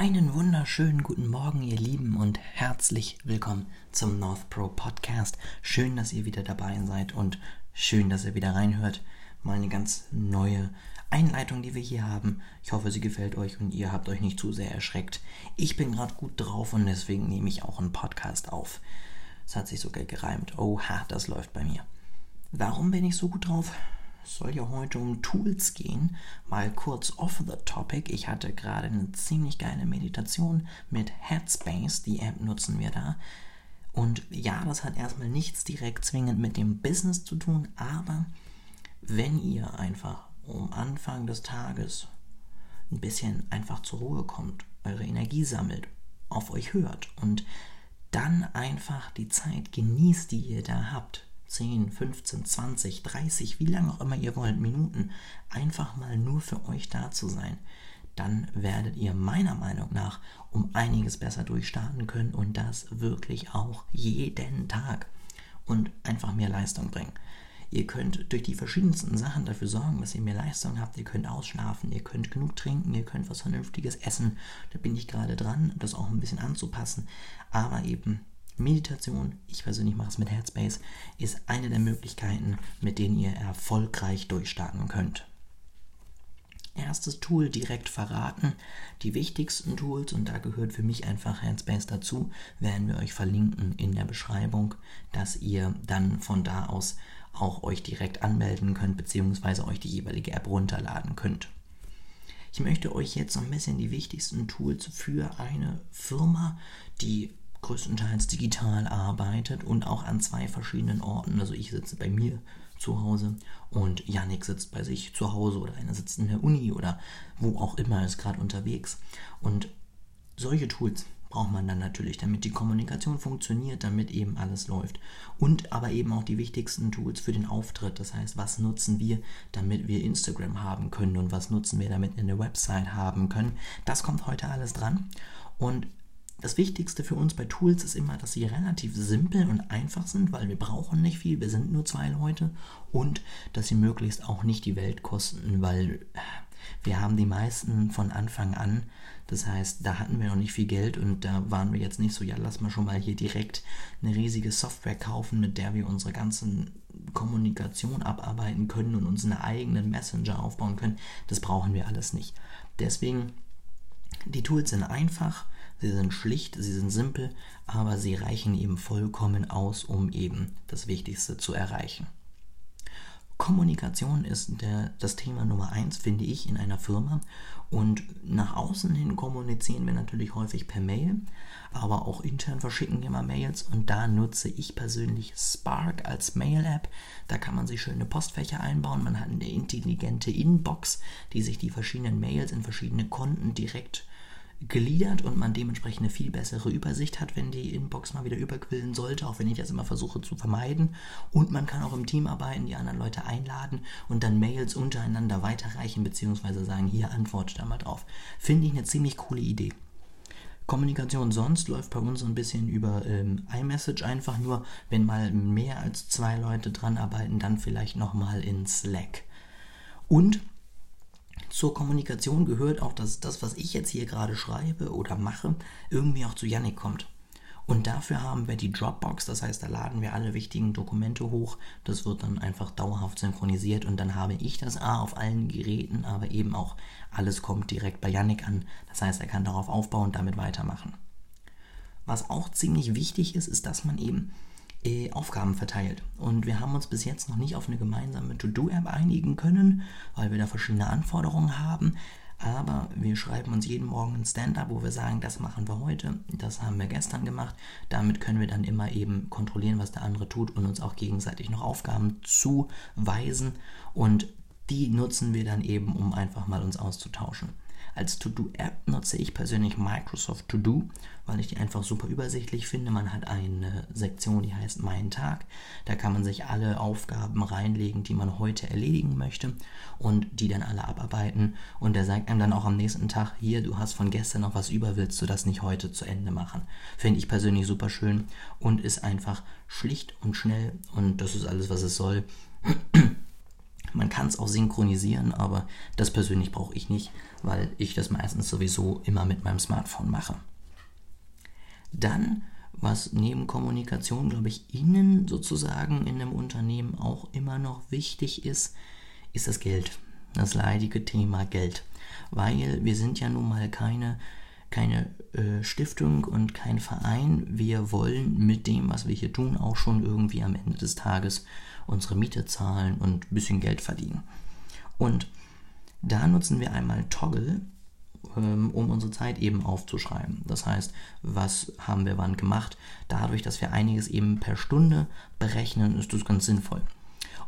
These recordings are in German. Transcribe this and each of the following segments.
Einen wunderschönen guten Morgen, ihr Lieben, und herzlich willkommen zum North Pro Podcast. Schön, dass ihr wieder dabei seid und schön, dass ihr wieder reinhört. Mal eine ganz neue Einleitung, die wir hier haben. Ich hoffe, sie gefällt euch und ihr habt euch nicht zu sehr erschreckt. Ich bin gerade gut drauf und deswegen nehme ich auch einen Podcast auf. Es hat sich sogar gereimt. Oha, das läuft bei mir. Warum bin ich so gut drauf? Es soll ja heute um Tools gehen. Mal kurz off the topic. Ich hatte gerade eine ziemlich geile Meditation mit Headspace. Die App nutzen wir da. Und ja, das hat erstmal nichts direkt zwingend mit dem Business zu tun, aber wenn ihr einfach um Anfang des Tages ein bisschen einfach zur Ruhe kommt, eure Energie sammelt, auf euch hört und dann einfach die Zeit genießt, die ihr da habt, 10, 15, 20, 30, wie lange auch immer ihr wollt, Minuten, einfach mal nur für euch da zu sein, dann werdet ihr meiner Meinung nach um einiges besser durchstarten können und das wirklich auch jeden Tag und einfach mehr Leistung bringen. Ihr könnt durch die verschiedensten Sachen dafür sorgen, dass ihr mehr Leistung habt. Ihr könnt ausschlafen, ihr könnt genug trinken, ihr könnt was Vernünftiges essen. Da bin ich gerade dran, das auch ein bisschen anzupassen. Aber eben Meditation, ich persönlich mache es mit Headspace, ist eine der Möglichkeiten, mit denen ihr erfolgreich durchstarten könnt. Erstes Tool direkt verraten. Die wichtigsten Tools, und da gehört für mich einfach Headspace dazu, werden wir euch verlinken in der Beschreibung, dass ihr dann von da aus auch euch direkt anmelden könnt, beziehungsweise euch die jeweilige App runterladen könnt. Ich möchte euch jetzt noch ein bisschen die wichtigsten Tools für eine Firma, die größtenteils digital arbeitet und auch an zwei verschiedenen Orten. Also ich sitze bei mir zu Hause und Yannick sitzt bei sich zu Hause oder einer sitzt in der Uni oder wo auch immer ist gerade unterwegs. Und solche Tools braucht man dann natürlich, damit die Kommunikation funktioniert, damit eben alles läuft. Und aber eben auch die wichtigsten Tools für den Auftritt. Das heißt, was nutzen wir, damit wir Instagram haben können und was nutzen wir, damit wir eine Website haben können. Das kommt heute alles dran. Und das Wichtigste für uns bei Tools ist immer, dass sie relativ simpel und einfach sind, weil wir brauchen nicht viel, wir sind nur zwei Leute und dass sie möglichst auch nicht die Welt kosten, weil wir haben die meisten von Anfang an. Das heißt, da hatten wir noch nicht viel Geld und da waren wir jetzt nicht so, ja, lass mal schon mal hier direkt eine riesige Software kaufen, mit der wir unsere ganzen Kommunikation abarbeiten können und uns einen eigenen Messenger aufbauen können. Das brauchen wir alles nicht. Deswegen, die Tools sind einfach Sie sind schlicht, sie sind simpel, aber sie reichen eben vollkommen aus, um eben das Wichtigste zu erreichen. Kommunikation ist der, das Thema Nummer eins, finde ich, in einer Firma. Und nach außen hin kommunizieren wir natürlich häufig per Mail, aber auch intern verschicken wir mal Mails. Und da nutze ich persönlich Spark als Mail-App. Da kann man sich schöne Postfächer einbauen. Man hat eine intelligente Inbox, die sich die verschiedenen Mails in verschiedene Konten direkt gliedert und man dementsprechend eine viel bessere Übersicht hat, wenn die Inbox mal wieder überquillen sollte, auch wenn ich das immer versuche zu vermeiden. Und man kann auch im Team arbeiten, die anderen Leute einladen und dann Mails untereinander weiterreichen, beziehungsweise sagen, hier antwortet da mal drauf. Finde ich eine ziemlich coole Idee. Kommunikation sonst läuft bei uns ein bisschen über ähm, iMessage einfach nur, wenn mal mehr als zwei Leute dran arbeiten, dann vielleicht nochmal in Slack. Und zur Kommunikation gehört auch, dass das, was ich jetzt hier gerade schreibe oder mache, irgendwie auch zu Yannick kommt. Und dafür haben wir die Dropbox, das heißt, da laden wir alle wichtigen Dokumente hoch. Das wird dann einfach dauerhaft synchronisiert und dann habe ich das A auf allen Geräten, aber eben auch alles kommt direkt bei Yannick an. Das heißt, er kann darauf aufbauen und damit weitermachen. Was auch ziemlich wichtig ist, ist, dass man eben äh, Aufgaben verteilt. Und wir haben uns bis jetzt noch nicht auf eine gemeinsame To-Do-App einigen können, weil wir da verschiedene Anforderungen haben. Aber wir schreiben uns jeden Morgen ein Stand-up, wo wir sagen, das machen wir heute, das haben wir gestern gemacht. Damit können wir dann immer eben kontrollieren, was der andere tut und uns auch gegenseitig noch Aufgaben zuweisen. Und die nutzen wir dann eben, um einfach mal uns auszutauschen. Als To-Do-App nutze ich persönlich Microsoft To-Do, weil ich die einfach super übersichtlich finde. Man hat eine Sektion, die heißt Mein Tag. Da kann man sich alle Aufgaben reinlegen, die man heute erledigen möchte und die dann alle abarbeiten. Und der sagt einem dann auch am nächsten Tag, hier, du hast von gestern noch was über, willst du das nicht heute zu Ende machen? Finde ich persönlich super schön und ist einfach schlicht und schnell und das ist alles, was es soll. Man kann es auch synchronisieren, aber das persönlich brauche ich nicht, weil ich das meistens sowieso immer mit meinem Smartphone mache. Dann, was neben Kommunikation, glaube ich, innen sozusagen in einem Unternehmen auch immer noch wichtig ist, ist das Geld. Das leidige Thema Geld. Weil wir sind ja nun mal keine keine äh, Stiftung und kein Verein. Wir wollen mit dem, was wir hier tun, auch schon irgendwie am Ende des Tages unsere Miete zahlen und ein bisschen Geld verdienen. Und da nutzen wir einmal Toggle, ähm, um unsere Zeit eben aufzuschreiben. Das heißt, was haben wir wann gemacht? Dadurch, dass wir einiges eben per Stunde berechnen, ist das ganz sinnvoll.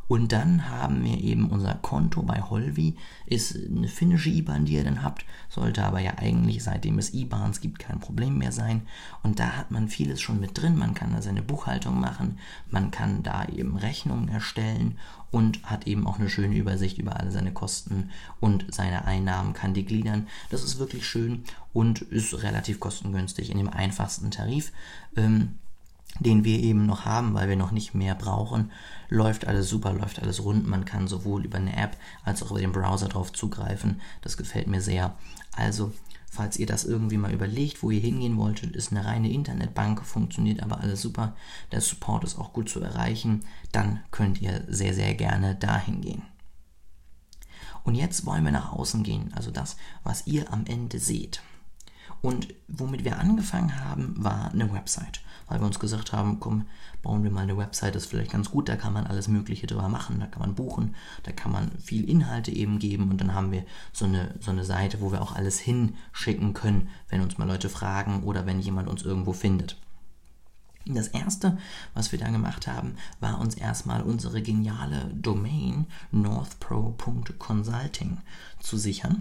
Und dann haben wir eben unser Konto bei Holvi, ist eine finnische IBAN, die ihr dann habt, sollte aber ja eigentlich, seitdem es IBANs gibt, kein Problem mehr sein. Und da hat man vieles schon mit drin. Man kann da seine Buchhaltung machen, man kann da eben Rechnungen erstellen und hat eben auch eine schöne Übersicht über alle seine Kosten und seine Einnahmen, kann die gliedern. Das ist wirklich schön und ist relativ kostengünstig in dem einfachsten Tarif. Ähm, den wir eben noch haben, weil wir noch nicht mehr brauchen, läuft alles super, läuft alles rund. Man kann sowohl über eine App als auch über den Browser drauf zugreifen. Das gefällt mir sehr. Also, falls ihr das irgendwie mal überlegt, wo ihr hingehen wolltet, ist eine reine Internetbank, funktioniert aber alles super. Der Support ist auch gut zu erreichen. Dann könnt ihr sehr, sehr gerne dahin gehen. Und jetzt wollen wir nach außen gehen, also das, was ihr am Ende seht. Und womit wir angefangen haben, war eine Website weil wir uns gesagt haben, komm, bauen wir mal eine Website, das ist vielleicht ganz gut, da kann man alles Mögliche drüber machen, da kann man buchen, da kann man viel Inhalte eben geben und dann haben wir so eine, so eine Seite, wo wir auch alles hinschicken können, wenn uns mal Leute fragen oder wenn jemand uns irgendwo findet. Das erste, was wir da gemacht haben, war uns erstmal unsere geniale Domain northpro.consulting zu sichern.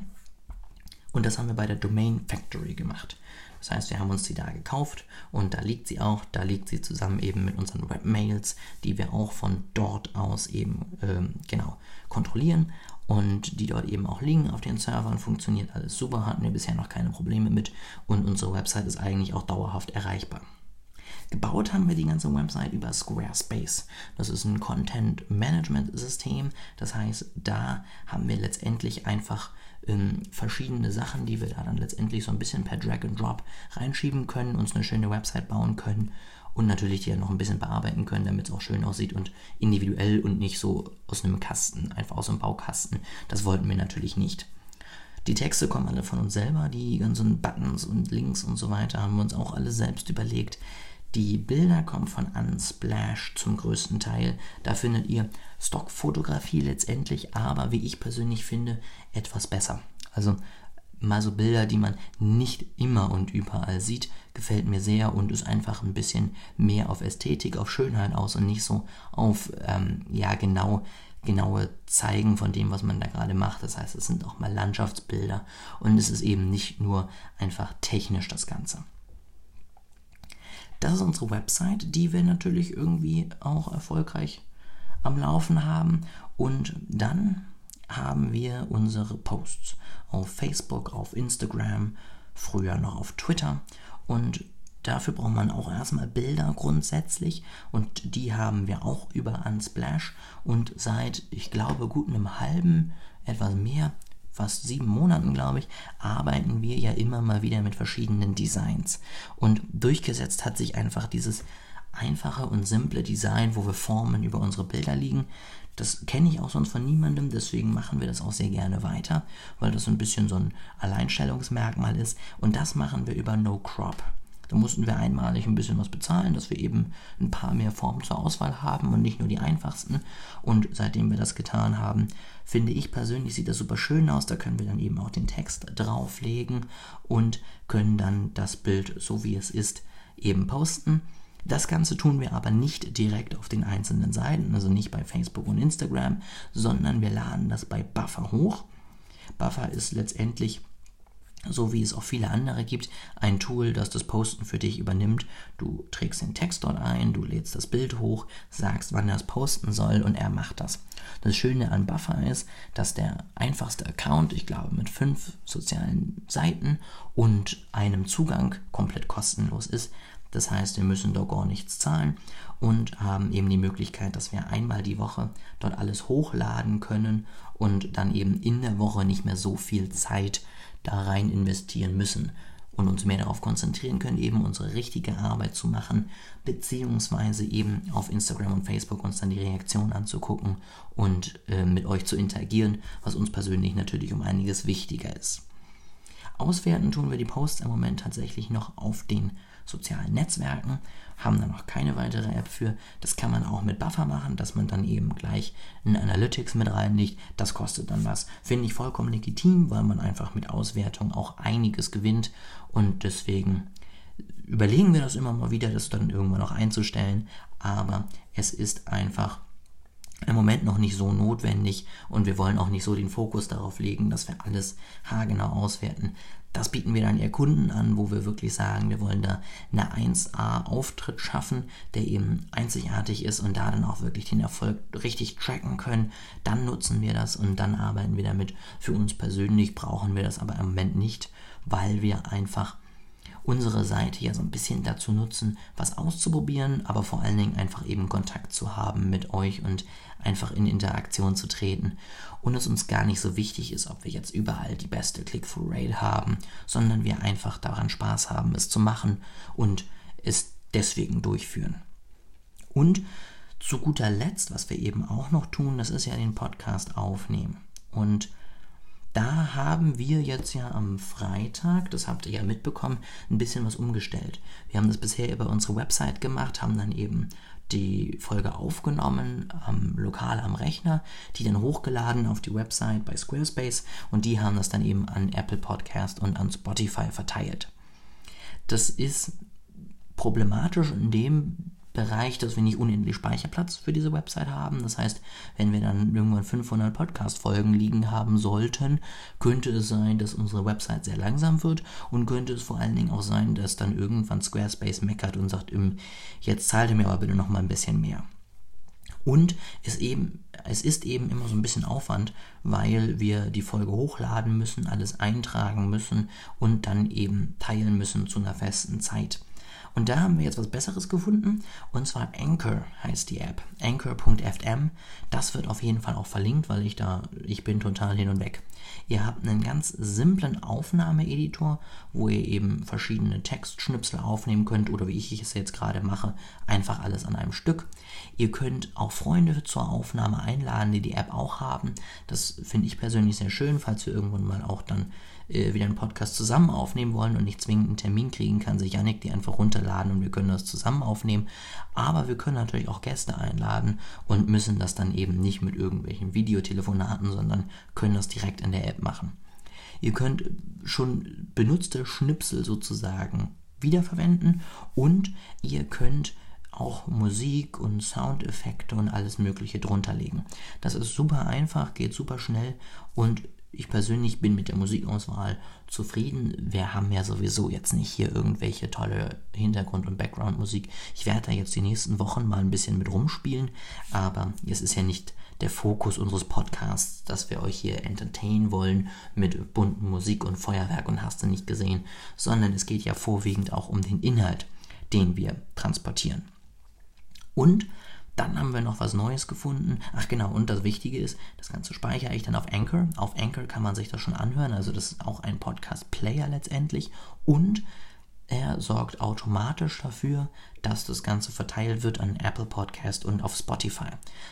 Und das haben wir bei der Domain Factory gemacht. Das heißt, wir haben uns die da gekauft und da liegt sie auch. Da liegt sie zusammen eben mit unseren Webmails, die wir auch von dort aus eben ähm, genau kontrollieren und die dort eben auch liegen auf den Servern. Funktioniert alles super, hatten wir bisher noch keine Probleme mit und unsere Website ist eigentlich auch dauerhaft erreichbar. Gebaut haben wir die ganze Website über Squarespace. Das ist ein Content Management System. Das heißt, da haben wir letztendlich einfach ähm, verschiedene Sachen, die wir da dann letztendlich so ein bisschen per Drag and Drop reinschieben können, uns eine schöne Website bauen können und natürlich die ja noch ein bisschen bearbeiten können, damit es auch schön aussieht und individuell und nicht so aus einem Kasten, einfach aus einem Baukasten. Das wollten wir natürlich nicht. Die Texte kommen alle von uns selber, die ganzen Buttons und Links und so weiter haben wir uns auch alle selbst überlegt. Die Bilder kommen von Unsplash zum größten Teil. Da findet ihr Stockfotografie letztendlich, aber wie ich persönlich finde, etwas besser. Also mal so Bilder, die man nicht immer und überall sieht, gefällt mir sehr und ist einfach ein bisschen mehr auf Ästhetik, auf Schönheit aus und nicht so auf, ähm, ja, genau, genaue Zeigen von dem, was man da gerade macht. Das heißt, es sind auch mal Landschaftsbilder und es ist eben nicht nur einfach technisch das Ganze. Das ist unsere Website, die wir natürlich irgendwie auch erfolgreich am Laufen haben. Und dann haben wir unsere Posts auf Facebook, auf Instagram, früher noch auf Twitter. Und dafür braucht man auch erstmal Bilder grundsätzlich. Und die haben wir auch über Unsplash. Und seit, ich glaube, gut einem halben, etwas mehr fast sieben Monaten, glaube ich, arbeiten wir ja immer mal wieder mit verschiedenen Designs. Und durchgesetzt hat sich einfach dieses einfache und simple Design, wo wir Formen über unsere Bilder liegen. Das kenne ich auch sonst von niemandem, deswegen machen wir das auch sehr gerne weiter, weil das so ein bisschen so ein Alleinstellungsmerkmal ist. Und das machen wir über No Crop. Da mussten wir einmalig ein bisschen was bezahlen, dass wir eben ein paar mehr Formen zur Auswahl haben und nicht nur die einfachsten. Und seitdem wir das getan haben, finde ich persönlich, sieht das super schön aus. Da können wir dann eben auch den Text drauflegen und können dann das Bild, so wie es ist, eben posten. Das Ganze tun wir aber nicht direkt auf den einzelnen Seiten, also nicht bei Facebook und Instagram, sondern wir laden das bei Buffer hoch. Buffer ist letztendlich so wie es auch viele andere gibt, ein Tool, das das Posten für dich übernimmt. Du trägst den Text dort ein, du lädst das Bild hoch, sagst, wann er es posten soll und er macht das. Das Schöne an Buffer ist, dass der einfachste Account, ich glaube mit fünf sozialen Seiten und einem Zugang komplett kostenlos ist. Das heißt, wir müssen dort gar nichts zahlen und haben eben die Möglichkeit, dass wir einmal die Woche dort alles hochladen können und dann eben in der Woche nicht mehr so viel Zeit da rein investieren müssen und uns mehr darauf konzentrieren können, eben unsere richtige Arbeit zu machen, beziehungsweise eben auf Instagram und Facebook uns dann die Reaktion anzugucken und äh, mit euch zu interagieren, was uns persönlich natürlich um einiges wichtiger ist. Auswerten tun wir die Posts im Moment tatsächlich noch auf den sozialen Netzwerken, haben da noch keine weitere App für. Das kann man auch mit Buffer machen, dass man dann eben gleich ein Analytics mit reinlegt. Das kostet dann was. Finde ich vollkommen legitim, weil man einfach mit Auswertung auch einiges gewinnt und deswegen überlegen wir das immer mal wieder, das dann irgendwann noch einzustellen. Aber es ist einfach im Moment noch nicht so notwendig und wir wollen auch nicht so den Fokus darauf legen, dass wir alles haargenau auswerten. Das bieten wir dann eher Kunden an, wo wir wirklich sagen, wir wollen da eine 1A-Auftritt schaffen, der eben einzigartig ist und da dann auch wirklich den Erfolg richtig tracken können. Dann nutzen wir das und dann arbeiten wir damit. Für uns persönlich brauchen wir das aber im Moment nicht, weil wir einfach unsere Seite ja so ein bisschen dazu nutzen, was auszuprobieren, aber vor allen Dingen einfach eben Kontakt zu haben mit euch und einfach in Interaktion zu treten. Und es uns gar nicht so wichtig ist, ob wir jetzt überall die beste Click-Through-Rate haben, sondern wir einfach daran Spaß haben, es zu machen und es deswegen durchführen. Und zu guter Letzt, was wir eben auch noch tun, das ist ja den Podcast aufnehmen. Und da haben wir jetzt ja am Freitag, das habt ihr ja mitbekommen, ein bisschen was umgestellt. Wir haben das bisher über unsere Website gemacht, haben dann eben die Folge aufgenommen, ähm, lokal am Rechner, die dann hochgeladen auf die Website bei Squarespace und die haben das dann eben an Apple Podcast und an Spotify verteilt. Das ist problematisch in dem Bereich, dass wir nicht unendlich Speicherplatz für diese Website haben. Das heißt, wenn wir dann irgendwann 500 Podcast-Folgen liegen haben sollten, könnte es sein, dass unsere Website sehr langsam wird und könnte es vor allen Dingen auch sein, dass dann irgendwann Squarespace meckert und sagt, jetzt zahlt ihr mir aber bitte noch mal ein bisschen mehr. Und es, eben, es ist eben immer so ein bisschen Aufwand, weil wir die Folge hochladen müssen, alles eintragen müssen und dann eben teilen müssen zu einer festen Zeit. Und da haben wir jetzt was Besseres gefunden. Und zwar Anchor heißt die App. Anchor.fm. Das wird auf jeden Fall auch verlinkt, weil ich da, ich bin total hin und weg. Ihr habt einen ganz simplen Aufnahmeeditor, wo ihr eben verschiedene Textschnipsel aufnehmen könnt oder wie ich es jetzt gerade mache, einfach alles an einem Stück. Ihr könnt auch Freunde zur Aufnahme einladen, die die App auch haben. Das finde ich persönlich sehr schön, falls wir irgendwann mal auch dann äh, wieder einen Podcast zusammen aufnehmen wollen und nicht zwingend einen Termin kriegen, kann sich Yannick die einfach runterladen und wir können das zusammen aufnehmen. Aber wir können natürlich auch Gäste einladen und müssen das dann eben nicht mit irgendwelchen Videotelefonaten, sondern können das direkt in der App machen. Ihr könnt schon benutzte Schnipsel sozusagen wiederverwenden und ihr könnt auch Musik und Soundeffekte und alles Mögliche drunter legen. Das ist super einfach, geht super schnell und ich persönlich bin mit der Musikauswahl zufrieden. Wir haben ja sowieso jetzt nicht hier irgendwelche tolle Hintergrund- und Background-Musik. Ich werde da jetzt die nächsten Wochen mal ein bisschen mit rumspielen, aber es ist ja nicht der Fokus unseres Podcasts, dass wir euch hier entertainen wollen mit bunten Musik und Feuerwerk und hast du nicht gesehen, sondern es geht ja vorwiegend auch um den Inhalt, den wir transportieren. Und dann haben wir noch was Neues gefunden. Ach genau, und das Wichtige ist, das Ganze speichere ich dann auf Anchor. Auf Anchor kann man sich das schon anhören. Also das ist auch ein Podcast-Player letztendlich. Und er sorgt automatisch dafür, dass das Ganze verteilt wird an Apple Podcast und auf Spotify.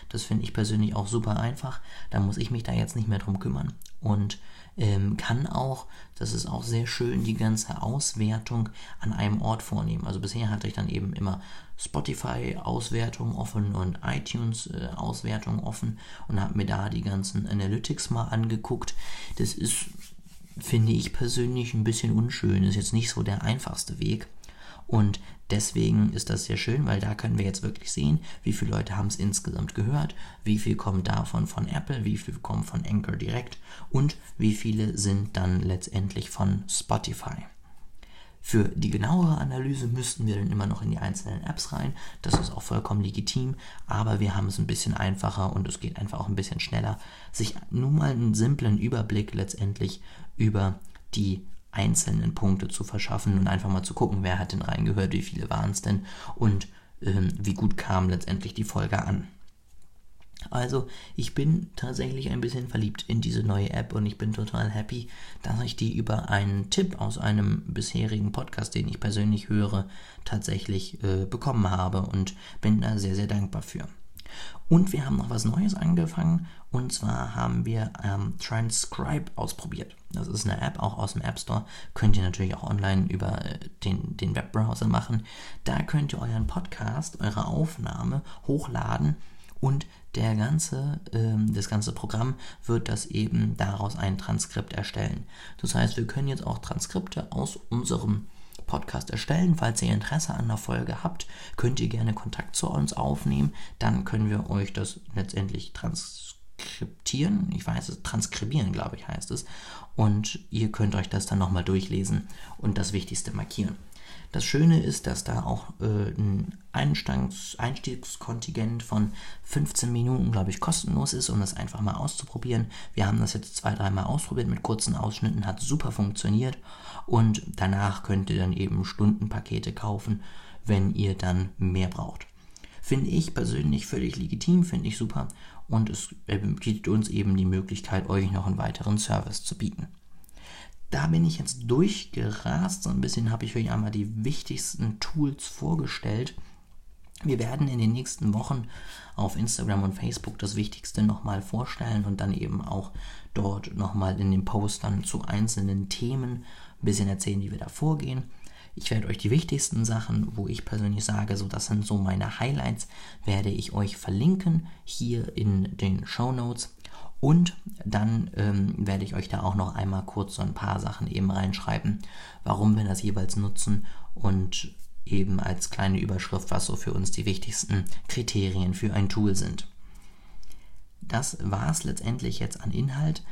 Das finde ich persönlich auch super einfach. Da muss ich mich da jetzt nicht mehr drum kümmern. Und ähm, kann auch, das ist auch sehr schön, die ganze Auswertung an einem Ort vornehmen. Also bisher hatte ich dann eben immer Spotify-Auswertung offen und iTunes-Auswertung offen und habe mir da die ganzen Analytics mal angeguckt. Das ist finde ich persönlich ein bisschen unschön. Ist jetzt nicht so der einfachste Weg. Und deswegen ist das sehr schön, weil da können wir jetzt wirklich sehen, wie viele Leute haben es insgesamt gehört, wie viel kommt davon von Apple, wie viel kommt von Anchor direkt und wie viele sind dann letztendlich von Spotify. Für die genauere Analyse müssten wir dann immer noch in die einzelnen Apps rein. Das ist auch vollkommen legitim, aber wir haben es ein bisschen einfacher und es geht einfach auch ein bisschen schneller, sich nur mal einen simplen Überblick letztendlich über die einzelnen Punkte zu verschaffen und einfach mal zu gucken, wer hat denn reingehört, wie viele waren es denn und ähm, wie gut kam letztendlich die Folge an. Also ich bin tatsächlich ein bisschen verliebt in diese neue App und ich bin total happy, dass ich die über einen Tipp aus einem bisherigen Podcast, den ich persönlich höre, tatsächlich äh, bekommen habe und bin da sehr, sehr dankbar für. Und wir haben noch was Neues angefangen und zwar haben wir ähm, Transcribe ausprobiert. Das ist eine App auch aus dem App Store. Könnt ihr natürlich auch online über äh, den, den Webbrowser machen. Da könnt ihr euren Podcast, eure Aufnahme hochladen und der ganze, ähm, das ganze Programm wird das eben daraus ein Transkript erstellen. Das heißt, wir können jetzt auch Transkripte aus unserem Podcast erstellen. Falls ihr Interesse an der Folge habt, könnt ihr gerne Kontakt zu uns aufnehmen. Dann können wir euch das letztendlich transkriptieren. Ich weiß es, transkribieren, glaube ich, heißt es. Und ihr könnt euch das dann nochmal durchlesen und das Wichtigste markieren. Das Schöne ist, dass da auch äh, ein Einstiegs Einstiegskontingent von 15 Minuten, glaube ich, kostenlos ist, um das einfach mal auszuprobieren. Wir haben das jetzt zwei, dreimal ausprobiert mit kurzen Ausschnitten, hat super funktioniert und danach könnt ihr dann eben Stundenpakete kaufen, wenn ihr dann mehr braucht. Finde ich persönlich völlig legitim, finde ich super und es bietet uns eben die Möglichkeit, euch noch einen weiteren Service zu bieten da bin ich jetzt durchgerast. So ein bisschen habe ich euch einmal die wichtigsten Tools vorgestellt. Wir werden in den nächsten Wochen auf Instagram und Facebook das Wichtigste nochmal vorstellen und dann eben auch dort nochmal in den Postern zu einzelnen Themen ein bisschen erzählen, wie wir da vorgehen. Ich werde euch die wichtigsten Sachen, wo ich persönlich sage, so das sind so meine Highlights, werde ich euch verlinken hier in den Show Notes. Und dann ähm, werde ich euch da auch noch einmal kurz so ein paar Sachen eben reinschreiben, warum wir das jeweils nutzen und eben als kleine Überschrift, was so für uns die wichtigsten Kriterien für ein Tool sind. Das war es letztendlich jetzt an Inhalt.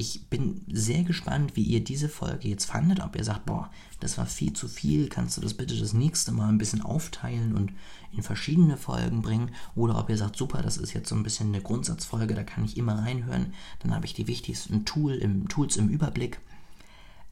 Ich bin sehr gespannt, wie ihr diese Folge jetzt fandet. Ob ihr sagt, boah, das war viel zu viel, kannst du das bitte das nächste Mal ein bisschen aufteilen und in verschiedene Folgen bringen. Oder ob ihr sagt, super, das ist jetzt so ein bisschen eine Grundsatzfolge, da kann ich immer reinhören. Dann habe ich die wichtigsten Tool im, Tools im Überblick.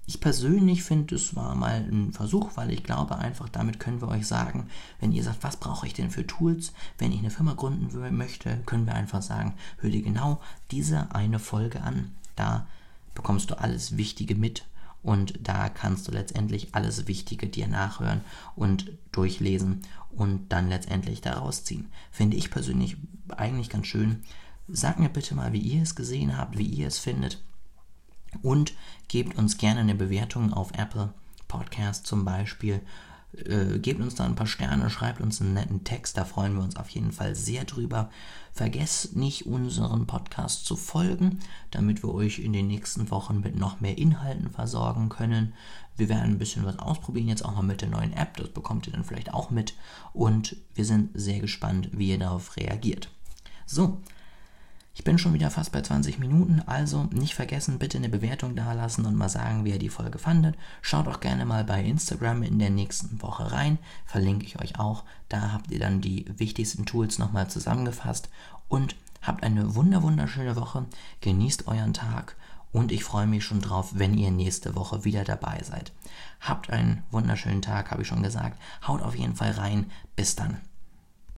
Ich persönlich finde, es war mal ein Versuch, weil ich glaube einfach, damit können wir euch sagen, wenn ihr sagt, was brauche ich denn für Tools, wenn ich eine Firma gründen möchte, können wir einfach sagen, hör dir genau diese eine Folge an. Da bekommst du alles Wichtige mit und da kannst du letztendlich alles Wichtige dir nachhören und durchlesen und dann letztendlich daraus ziehen. Finde ich persönlich eigentlich ganz schön. Sag mir bitte mal, wie ihr es gesehen habt, wie ihr es findet und gebt uns gerne eine Bewertung auf Apple Podcast zum Beispiel äh, gebt uns da ein paar Sterne, schreibt uns einen netten Text, da freuen wir uns auf jeden Fall sehr drüber. Vergesst nicht, unseren Podcast zu folgen, damit wir euch in den nächsten Wochen mit noch mehr Inhalten versorgen können. Wir werden ein bisschen was ausprobieren, jetzt auch mal mit der neuen App, das bekommt ihr dann vielleicht auch mit. Und wir sind sehr gespannt, wie ihr darauf reagiert. So, ich bin schon wieder fast bei 20 Minuten, also nicht vergessen, bitte eine Bewertung dalassen und mal sagen, wie ihr die Folge fandet. Schaut auch gerne mal bei Instagram in der nächsten Woche rein, verlinke ich euch auch. Da habt ihr dann die wichtigsten Tools nochmal zusammengefasst und habt eine wunder wunderschöne Woche, genießt euren Tag und ich freue mich schon drauf, wenn ihr nächste Woche wieder dabei seid. Habt einen wunderschönen Tag, habe ich schon gesagt. Haut auf jeden Fall rein. Bis dann.